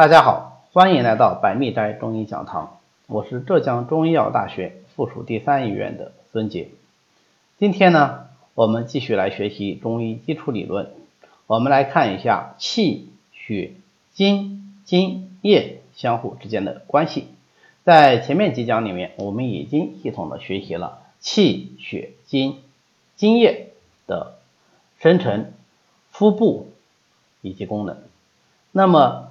大家好，欢迎来到百密斋中医讲堂，我是浙江中医药大学附属第三医院的孙杰。今天呢，我们继续来学习中医基础理论，我们来看一下气、血、津、津、液相互之间的关系。在前面几讲里面，我们已经系统的学习了气、血、津、津液的生成、腹部以及功能。那么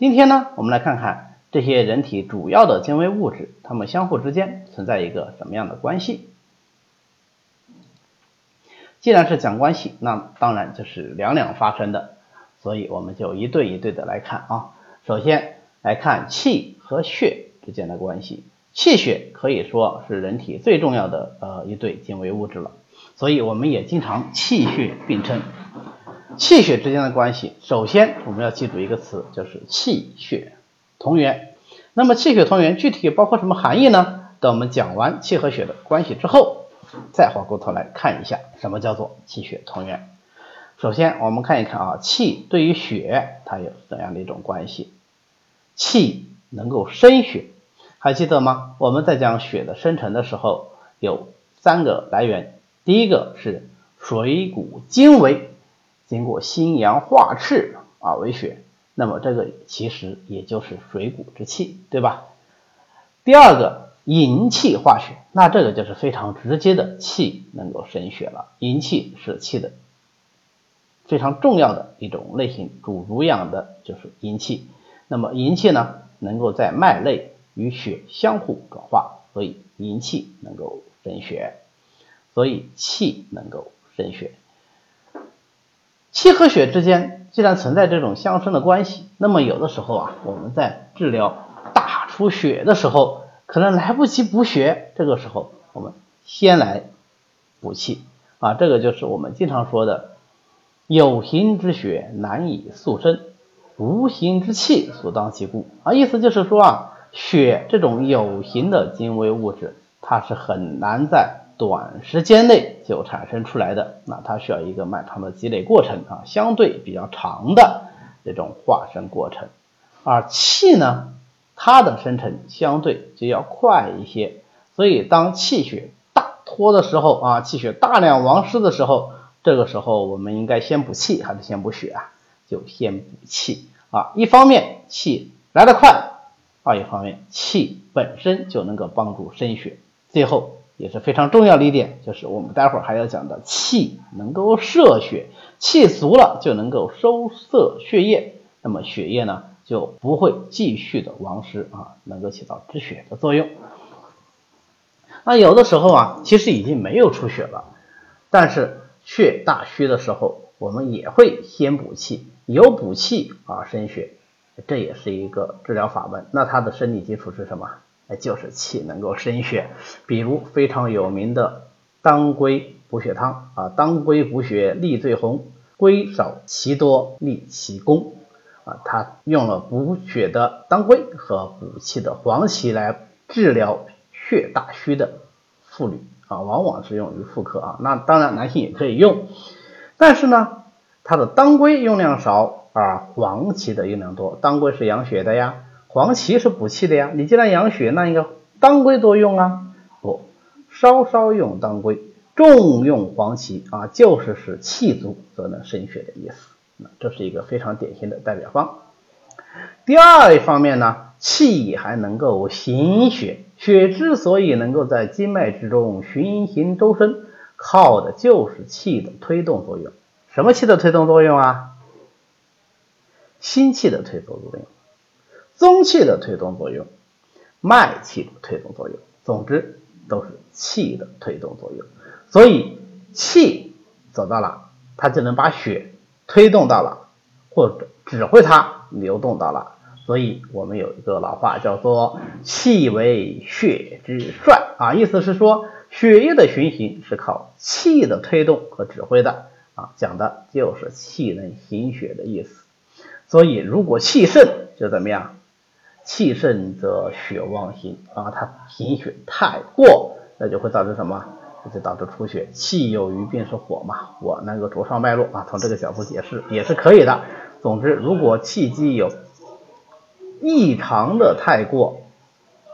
今天呢，我们来看看这些人体主要的精微物质，它们相互之间存在一个什么样的关系？既然是讲关系，那当然就是两两发生的，所以我们就一对一对的来看啊。首先来看气和血之间的关系，气血可以说是人体最重要的呃一对精微物质了，所以我们也经常气血并称。气血之间的关系，首先我们要记住一个词，就是气血同源。那么气血同源具体包括什么含义呢？等我们讲完气和血的关系之后，再回过头来看一下什么叫做气血同源。首先我们看一看啊，气对于血它有怎样的一种关系？气能够生血，还记得吗？我们在讲血的生成的时候有三个来源，第一个是水谷精微。经过心阳化赤啊为血，那么这个其实也就是水谷之气，对吧？第二个营气化血，那这个就是非常直接的气能够生血了。营气是气的非常重要的一种类型，主濡养的就是营气。那么营气呢，能够在脉内与血相互转化，所以营气能够生血，所以气能够生血。气和血之间既然存在这种相生的关系，那么有的时候啊，我们在治疗大出血的时候，可能来不及补血，这个时候我们先来补气。啊，这个就是我们经常说的有形之血难以速生，无形之气所当其故啊，意思就是说啊，血这种有形的精微物质，它是很难在短时间内就产生出来的，那它需要一个漫长的积累过程啊，相对比较长的这种化生过程。而气呢，它的生成相对就要快一些，所以当气血大脱的时候啊，气血大量亡失的时候，这个时候我们应该先补气还是先补血啊？就先补气啊，一方面气来得快，二一方面气本身就能够帮助生血，最后。也是非常重要的一点，就是我们待会儿还要讲的气能够摄血，气足了就能够收摄血液，那么血液呢就不会继续的亡失啊，能够起到止血的作用。那有的时候啊，其实已经没有出血了，但是血大虚的时候，我们也会先补气，有补气啊生血，这也是一个治疗法门。那它的生理基础是什么？就是气能够生血，比如非常有名的当归补血汤啊，当归补血利最红，归少其多利其功。啊，它用了补血的当归和补气的黄芪来治疗血大虚的妇女。啊，往往是用于妇科啊，那当然男性也可以用，但是呢，它的当归用量少，而黄芪的用量多，当归是养血的呀。黄芪是补气的呀，你既然养血，那应该当归多用啊？不，稍稍用当归，重用黄芪啊，就是使气足则能生血的意思。那这是一个非常典型的代表方。第二一方面呢，气还能够行血，血之所以能够在经脉之中循行周身，靠的就是气的推动作用。什么气的推动作用啊？心气的推动作用。宗气的推动作用，脉气的推动作用，总之都是气的推动作用。所以气走到了，它就能把血推动到了，或者指挥它流动到了。所以我们有一个老话叫做“气为血之帅”啊，意思是说血液的循行是靠气的推动和指挥的啊，讲的就是气能行血的意思。所以如果气盛就怎么样？气盛则血旺行啊，它行血太过，那就会导致什么？就导致出血。气有余便是火嘛，我能够着上脉络啊，从这个角度解释也是可以的。总之，如果气机有异常的太过，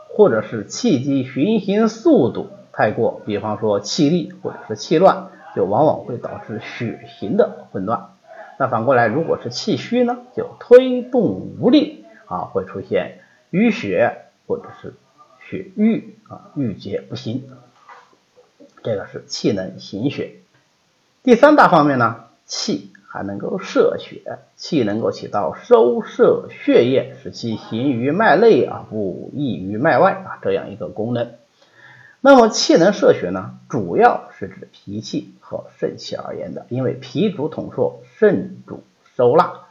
或者是气机循行速度太过，比方说气力或者是气乱，就往往会导致血行的混乱。那反过来，如果是气虚呢，就推动无力啊，会出现淤血或者是血瘀啊，郁结不行。这个是气能行血。第三大方面呢，气还能够摄血，气能够起到收摄血液，使其行于脉内啊，不溢于脉外啊，这样一个功能。那么气能摄血呢，主要是指脾气和肾气而言的，因为脾主统摄，肾主收纳。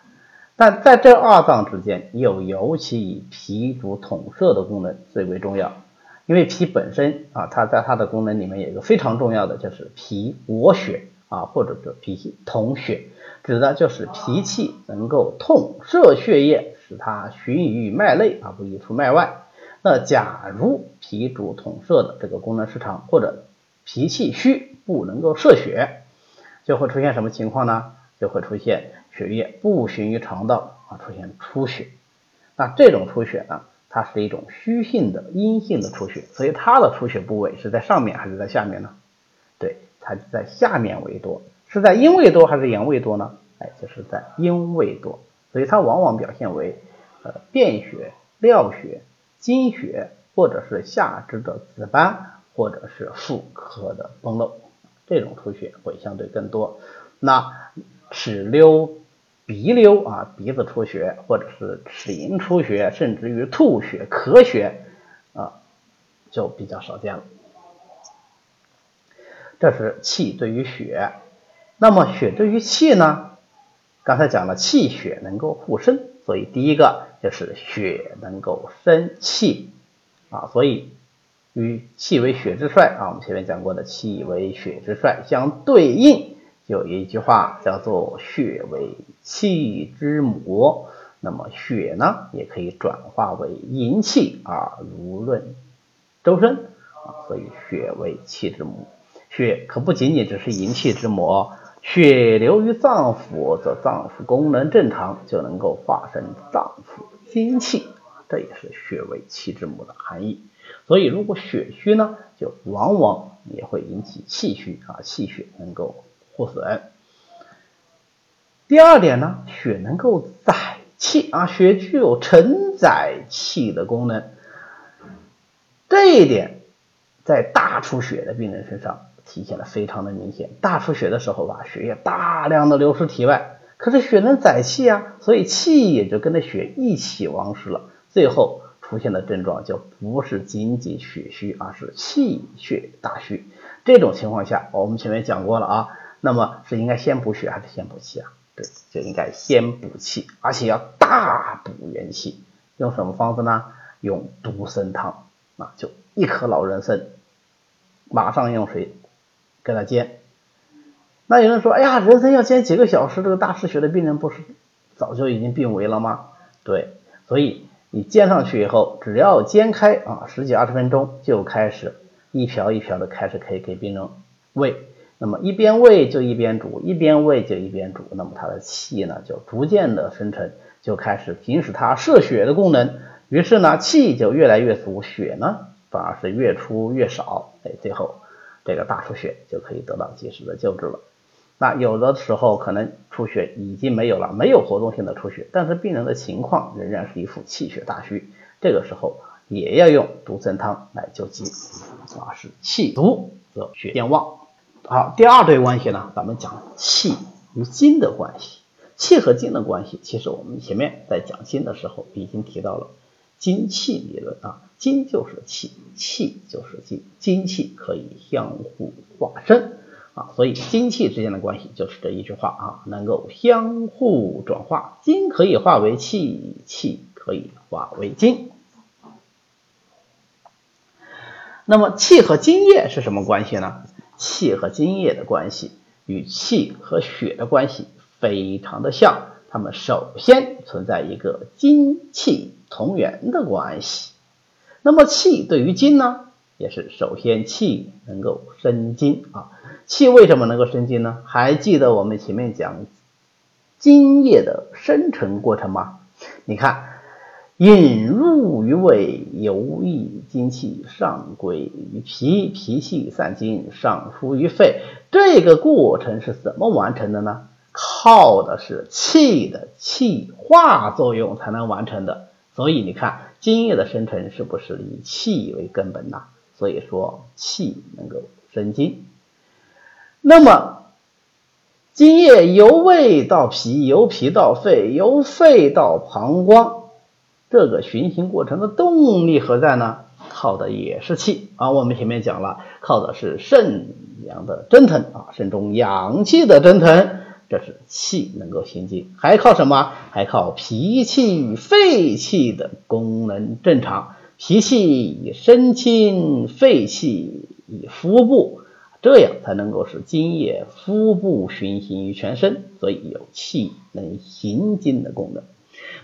但在这二脏之间，又尤其以脾主统摄的功能最为重要，因为脾本身啊，它在它的功能里面有一个非常重要的，就是脾我血啊，或者是脾统血，指的就是脾气能够统摄血液，使它循于脉内而不溢出脉外。那假如脾主统摄的这个功能失常，或者脾气虚不能够摄血，就会出现什么情况呢？就会出现血液不循于肠道啊，出现出血。那这种出血呢，它是一种虚性的阴性的出血，所以它的出血部位是在上面还是在下面呢？对，它是在下面为多，是在阴位多还是阳位多呢？哎，就是在阴位多，所以它往往表现为呃便血、尿血。经血，或者是下肢的紫斑，或者是妇科的崩漏，这种出血会相对更多。那齿溜、鼻溜啊，鼻子出血，或者是齿龈出血，甚至于吐血、咳血啊，就比较少见了。这是气对于血，那么血对于气呢？刚才讲了，气血能够互生。所以第一个就是血能够生气啊，所以与气为血之帅啊，我们前面讲过的气为血之帅相对应，有一句话叫做血为气之母。那么血呢，也可以转化为营气啊如润周身啊，所以血为气之母。血可不仅仅只是营气之母。血流于脏腑，则脏腑功能正常，就能够化生脏腑精气，这也是血为气之母的含义。所以，如果血虚呢，就往往也会引起气虚啊，气血能够破损。第二点呢，血能够载气啊，血具有承载气的功能，这一点在大出血的病人身上。体现的非常的明显，大出血的时候吧，血液大量的流失体外，可是血能载气啊，所以气也就跟着血一起亡失了，最后出现的症状就不是仅仅血虚，而是气血大虚。这种情况下，我们前面讲过了啊，那么是应该先补血还是先补气啊？对，就应该先补气，而且要大补元气。用什么方子呢？用独参汤啊，就一颗老人参，马上用水。给他煎，那有人说，哎呀，人参要煎几个小时，这个大失血的病人不是早就已经病危了吗？对，所以你煎上去以后，只要煎开啊，十几二十分钟就开始一瓢一瓢的开始可以给病人喂，那么一边喂就一边煮，一边喂就一边煮，那么他的气呢就逐渐的生成，就开始行使它摄血的功能，于是呢气就越来越足，血呢反而是越出越少，哎，最后。这个大出血就可以得到及时的救治了。那有的时候可能出血已经没有了，没有活动性的出血，但是病人的情况仍然是一副气血大虚，这个时候也要用独参汤来救急啊，是气足则血便旺。好，第二对关系呢，咱们讲气与金的关系。气和金的关系，其实我们前面在讲金的时候已经提到了。金气理论啊，金就是气，气就是金，金气可以相互化身啊，所以金气之间的关系就是这一句话啊，能够相互转化，金可以化为气，气可以化为金。那么气和津液是什么关系呢？气和津液的关系与气和血的关系非常的像，它们首先存在一个精气。同源的关系，那么气对于筋呢，也是首先气能够生津啊。气为什么能够生津呢？还记得我们前面讲津液的生成过程吗？你看，引入于胃，游溢精气上归于脾，脾气散精上输于肺。这个过程是怎么完成的呢？靠的是气的气化作用才能完成的。所以你看，精液的生成是不是以气为根本呐？所以说气能够生津。那么津液由胃到脾，由脾到肺，由肺到膀胱。这个循行过程的动力何在呢？靠的也是气啊！我们前面讲了，靠的是肾阳的蒸腾啊，肾中阳气的蒸腾，这是气能够行进。还靠什么？还靠脾气、肺气的功能正常。脾气以身清，肺气以腹部，这样才能够使津液腹部循行于全身，所以有气能行经的功能。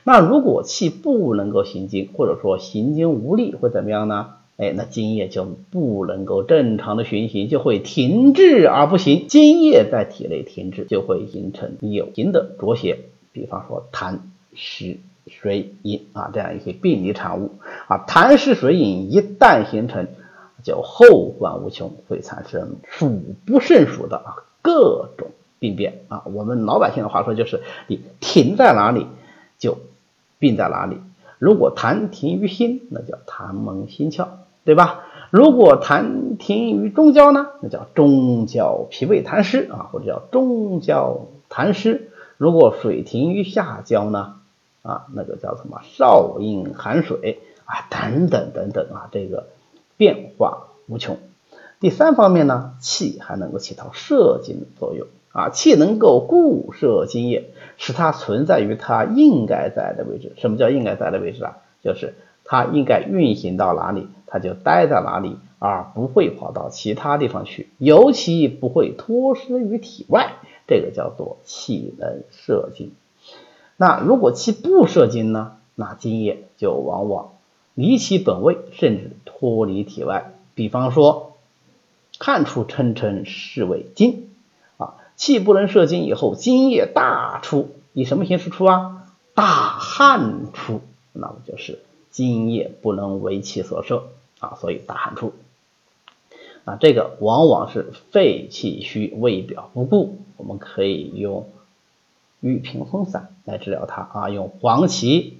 那如果气不能够行经，或者说行经无力，会怎么样呢？哎，那津液就不能够正常的循行，就会停滞而不行。津液在体内停滞，就会形成有形的浊邪，比方说痰湿水饮啊这样一些病理产物啊。痰湿水饮一旦形成，就后患无穷，会产生数不胜数的啊各种病变啊。我们老百姓的话说，就是你停在哪里就。病在哪里？如果痰停于心，那叫痰蒙心窍，对吧？如果痰停于中焦呢，那叫中焦脾胃痰湿啊，或者叫中焦痰湿。如果水停于下焦呢，啊，那个叫什么少阴寒水啊，等等等等啊，这个变化无穷。第三方面呢，气还能够起到摄精的作用。啊，气能够固摄津液，使它存在于它应该在的位置。什么叫应该在的位置啊？就是它应该运行到哪里，它就待在哪里，而不会跑到其他地方去，尤其不会脱失于体外。这个叫做气能摄津。那如果气不摄津呢？那津液就往往离其本位，甚至脱离体外。比方说，汗出称称是为津。气不能摄精以后，精液大出，以什么形式出啊？大汗出，那么就是精液不能为气所摄啊，所以大汗出。那这个往往是肺气虚、胃表不固，我们可以用玉屏风散来治疗它啊，用黄芪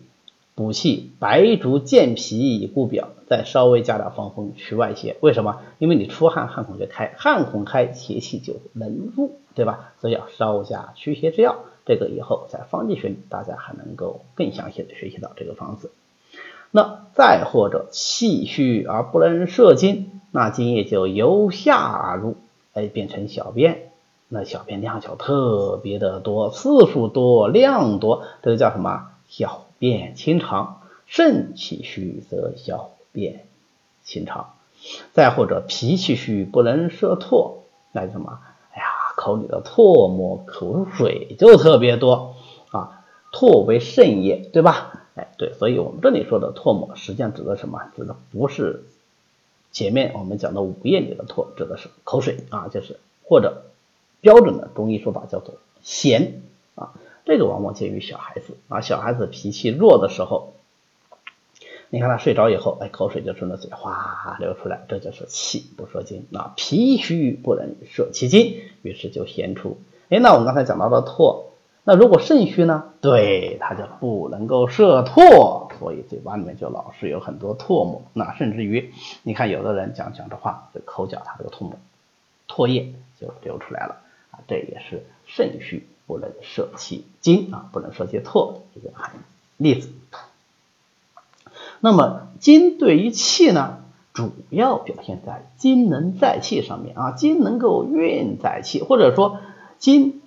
补气，白术健脾以固表，再稍微加点防风去外邪。为什么？因为你出汗，汗孔就开，汗孔开，邪气就能入。对吧？所以要稍加驱邪之药，这个以后在方剂学里大家还能够更详细的学习到这个方子。那再或者气虚而不能摄津，那津液就由下而入，哎，变成小便，那小便量小特别的多，次数多，量多，这个叫什么？小便清长。肾气虚则小便清肠。再或者脾气虚不能摄唾，那什么？哎呀口里的唾沫、口水就特别多啊，唾为肾液，对吧？哎，对，所以我们这里说的唾沫，实际上指的什么？指的不是前面我们讲的五液里的唾，指的是口水啊，就是或者标准的中医说法叫做涎啊，这个往往见于小孩子啊，小孩子脾气弱的时候。你看他睡着以后，哎，口水就顺着嘴哗流出来，这就是气不摄津。那脾虚不能摄其津，于是就涎出。哎，那我们刚才讲到的唾，那如果肾虚呢？对，他就不能够摄唾，所以嘴巴里面就老是有很多唾沫。那甚至于，你看有的人讲讲着话，这口角他这个唾沫、唾液就流出来了啊，这也是肾虚不能摄其津啊，不能摄其唾的一个含例子。那么金对于气呢，主要表现在金能载气上面啊，金能够运载气，或者说金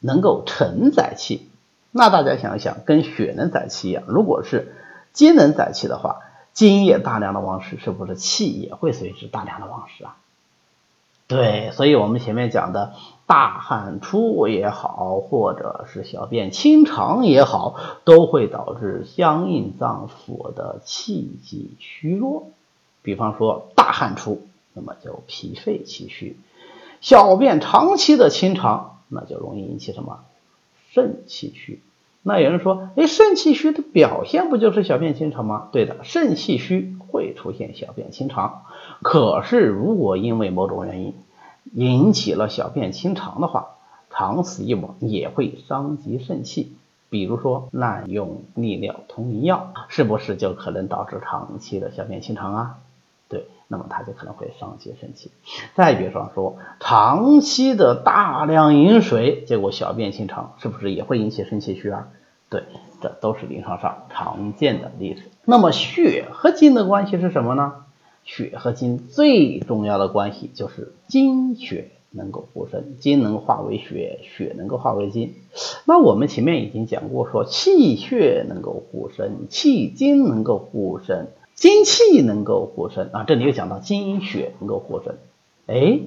能够承载气。那大家想一想，跟血能载气一样，如果是金能载气的话，精液大量的往失，是不是气也会随之大量的往失啊？对，所以我们前面讲的。大汗出也好，或者是小便清长也好，都会导致相应脏腑的气机虚弱。比方说大汗出，那么就脾肺气虚；小便长期的清长，那就容易引起什么肾气虚。那有人说，哎，肾气虚的表现不就是小便清长吗？对的，肾气虚会出现小便清长。可是如果因为某种原因引起了小便清长的话，长此以往也会伤及肾气。比如说滥用利尿通淋药，是不是就可能导致长期的小便清长啊？对，那么它就可能会伤及肾气。再比方说，长期的大量饮水，结果小便清长，是不是也会引起肾气虚啊？对，这都是临床上常见的例子。那么血和精的关系是什么呢？血和金最重要的关系就是精血。能够护身，精能化为血，血能够化为精。那我们前面已经讲过，说气血能够护身，气精能够护身，精气能够护身啊。这里又讲到精血能够护身，哎，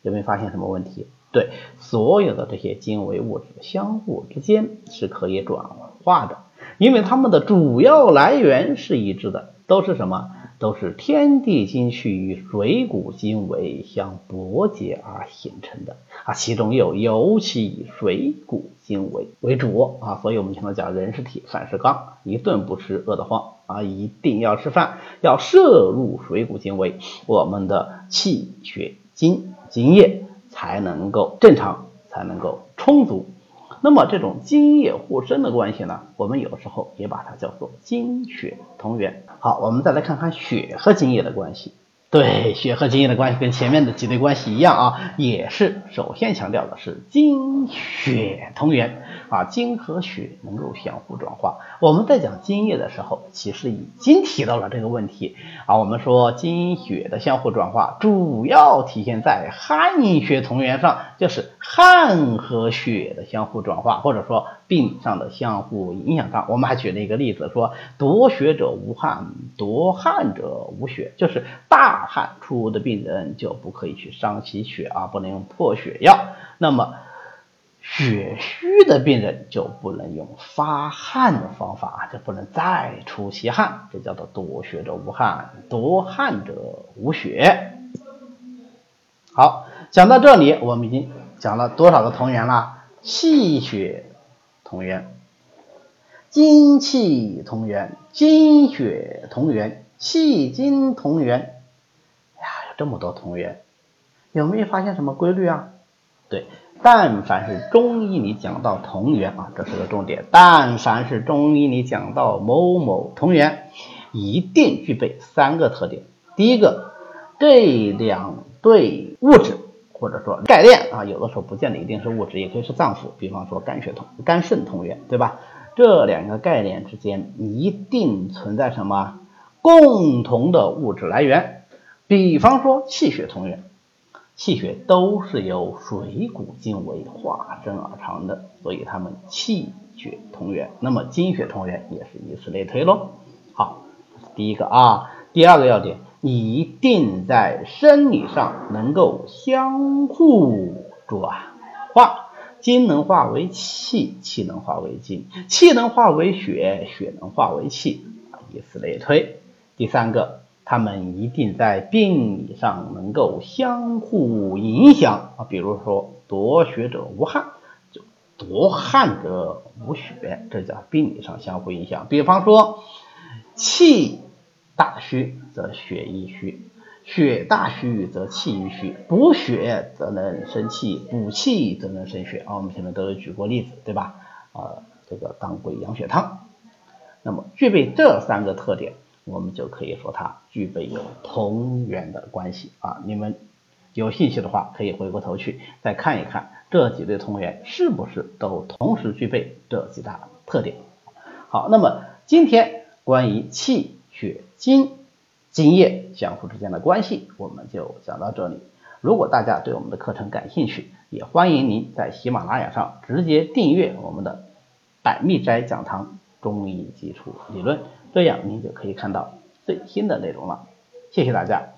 有没有发现什么问题？对，所有的这些精微物质相互之间是可以转化的，因为它们的主要来源是一致的，都是什么？都是天地精气与水谷精微相搏结而形成的啊，其中又尤其以水谷精微为主啊，所以我们经常讲人是铁，饭是钢，一顿不吃饿得慌啊，一定要吃饭，要摄入水谷精微，我们的气血精精液才能够正常，才能够充足。那么这种精液互生的关系呢，我们有时候也把它叫做精血同源。好，我们再来看看血和精液的关系。对，血和精液的关系跟前面的几对关系一样啊，也是首先强调的是精血同源啊，精和血能够相互转化。我们在讲精液的时候，其实已经提到了这个问题啊。我们说精血的相互转化，主要体现在汗血同源上，就是汗和血的相互转化，或者说病上的相互影响上。我们还举了一个例子，说夺血者无汗，夺汗者无血，就是大。汗出的病人就不可以去伤其血啊，不能用破血药。那么血虚的病人就不能用发汗的方法，就不能再出其汗，这叫做夺血者无汗，夺汗者无血。好，讲到这里，我们已经讲了多少个同源了？气血同源，精气同源，精血同源，气精同源。哎呀，有这么多同源，有没有发现什么规律啊？对，但凡是中医里讲到同源啊，这是个重点。但凡是中医里讲到某某同源，一定具备三个特点。第一个，这两对物质或者说概念啊，有的时候不见得一定是物质，也可以是脏腑。比方说肝血同肝肾同源，对吧？这两个概念之间一定存在什么共同的物质来源？比方说气血同源，气血都是由水谷精微化生而成的，所以它们气血同源。那么精血同源也是以此类推喽。好，第一个啊，第二个要点，一定在生理上能够相互转化，精能化为气，气能化为精，气能化为血，血能化为气，以此类推。第三个。他们一定在病理上能够相互影响啊，比如说夺血者无汗，就夺汗者无血，这叫病理上相互影响。比方说气大虚则血亦虚，血大虚则气亦虚，补血则能生气，补气则能生血啊。我们前面都有举过例子，对吧？呃，这个当归养血汤，那么具备这三个特点。我们就可以说它具备有同源的关系啊！你们有兴趣的话，可以回过头去再看一看这几对同源是不是都同时具备这几大特点。好，那么今天关于气血精精液相互之间的关系，我们就讲到这里。如果大家对我们的课程感兴趣，也欢迎您在喜马拉雅上直接订阅我们的百密斋讲堂中医基础理论。这样您就可以看到最新的内容了，谢谢大家。